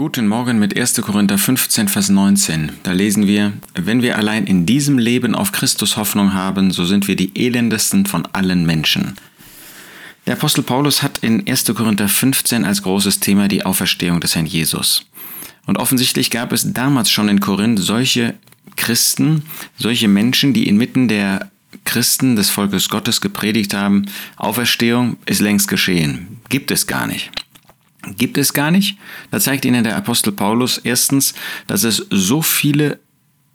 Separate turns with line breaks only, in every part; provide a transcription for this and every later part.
Guten Morgen mit 1. Korinther 15, Vers 19. Da lesen wir, wenn wir allein in diesem Leben auf Christus Hoffnung haben, so sind wir die elendesten von allen Menschen. Der Apostel Paulus hat in 1. Korinther 15 als großes Thema die Auferstehung des Herrn Jesus. Und offensichtlich gab es damals schon in Korinth solche Christen, solche Menschen, die inmitten der Christen des Volkes Gottes gepredigt haben, Auferstehung ist längst geschehen, gibt es gar nicht gibt es gar nicht. Da zeigt Ihnen der Apostel Paulus erstens, dass es so viele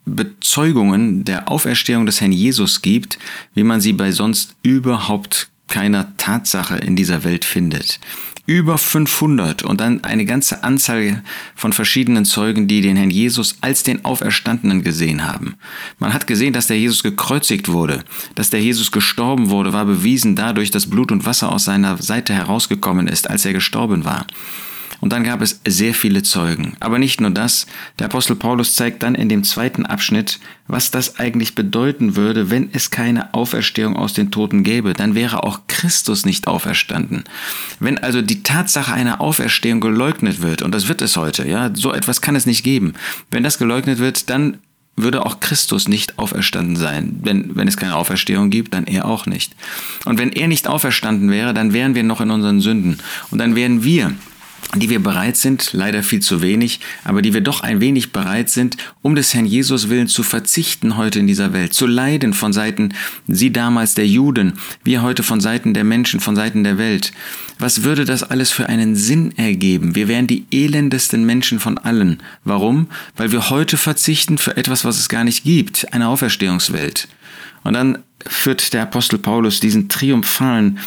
Bezeugungen der Auferstehung des Herrn Jesus gibt, wie man sie bei sonst überhaupt keiner Tatsache in dieser Welt findet über 500 und dann eine ganze Anzahl von verschiedenen Zeugen, die den Herrn Jesus als den Auferstandenen gesehen haben. Man hat gesehen, dass der Jesus gekreuzigt wurde, dass der Jesus gestorben wurde, war bewiesen dadurch, dass Blut und Wasser aus seiner Seite herausgekommen ist, als er gestorben war. Und dann gab es sehr viele Zeugen. Aber nicht nur das, der Apostel Paulus zeigt dann in dem zweiten Abschnitt, was das eigentlich bedeuten würde, wenn es keine Auferstehung aus den Toten gäbe. Dann wäre auch Christus nicht auferstanden. Wenn also die Tatsache einer Auferstehung geleugnet wird, und das wird es heute, ja, so etwas kann es nicht geben. Wenn das geleugnet wird, dann würde auch Christus nicht auferstanden sein. Wenn, wenn es keine Auferstehung gibt, dann er auch nicht. Und wenn er nicht auferstanden wäre, dann wären wir noch in unseren Sünden. Und dann wären wir die wir bereit sind, leider viel zu wenig, aber die wir doch ein wenig bereit sind, um des Herrn Jesus willen zu verzichten heute in dieser Welt, zu leiden von Seiten sie damals der Juden, wir heute von Seiten der Menschen, von Seiten der Welt. Was würde das alles für einen Sinn ergeben? Wir wären die elendesten Menschen von allen. Warum? Weil wir heute verzichten für etwas, was es gar nicht gibt, eine Auferstehungswelt. Und dann führt der Apostel Paulus diesen triumphalen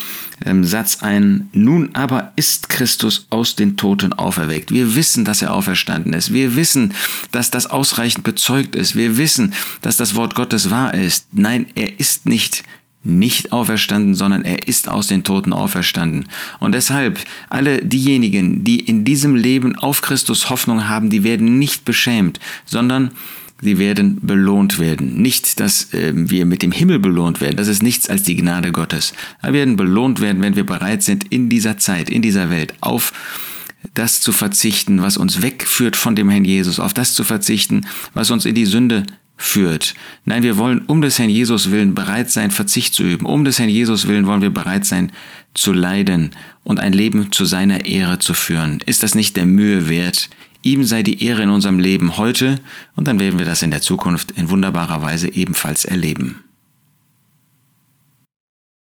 ähm, Satz ein, nun aber ist Christus aus den Toten auferweckt. Wir wissen, dass er auferstanden ist. Wir wissen, dass das ausreichend bezeugt ist. Wir wissen, dass das Wort Gottes wahr ist. Nein, er ist nicht nicht auferstanden, sondern er ist aus den Toten auferstanden. Und deshalb, alle diejenigen, die in diesem Leben auf Christus Hoffnung haben, die werden nicht beschämt, sondern sie werden belohnt werden. Nicht, dass äh, wir mit dem Himmel belohnt werden, das ist nichts als die Gnade Gottes. Wir werden belohnt werden, wenn wir bereit sind, in dieser Zeit, in dieser Welt auf das zu verzichten, was uns wegführt von dem Herrn Jesus, auf das zu verzichten, was uns in die Sünde führt. Nein, wir wollen um des Herrn Jesus willen bereit sein, Verzicht zu üben. Um des Herrn Jesus willen wollen wir bereit sein, zu leiden und ein Leben zu seiner Ehre zu führen. Ist das nicht der Mühe wert? Ihm sei die Ehre in unserem Leben heute und dann werden wir das in der Zukunft in wunderbarer Weise ebenfalls erleben.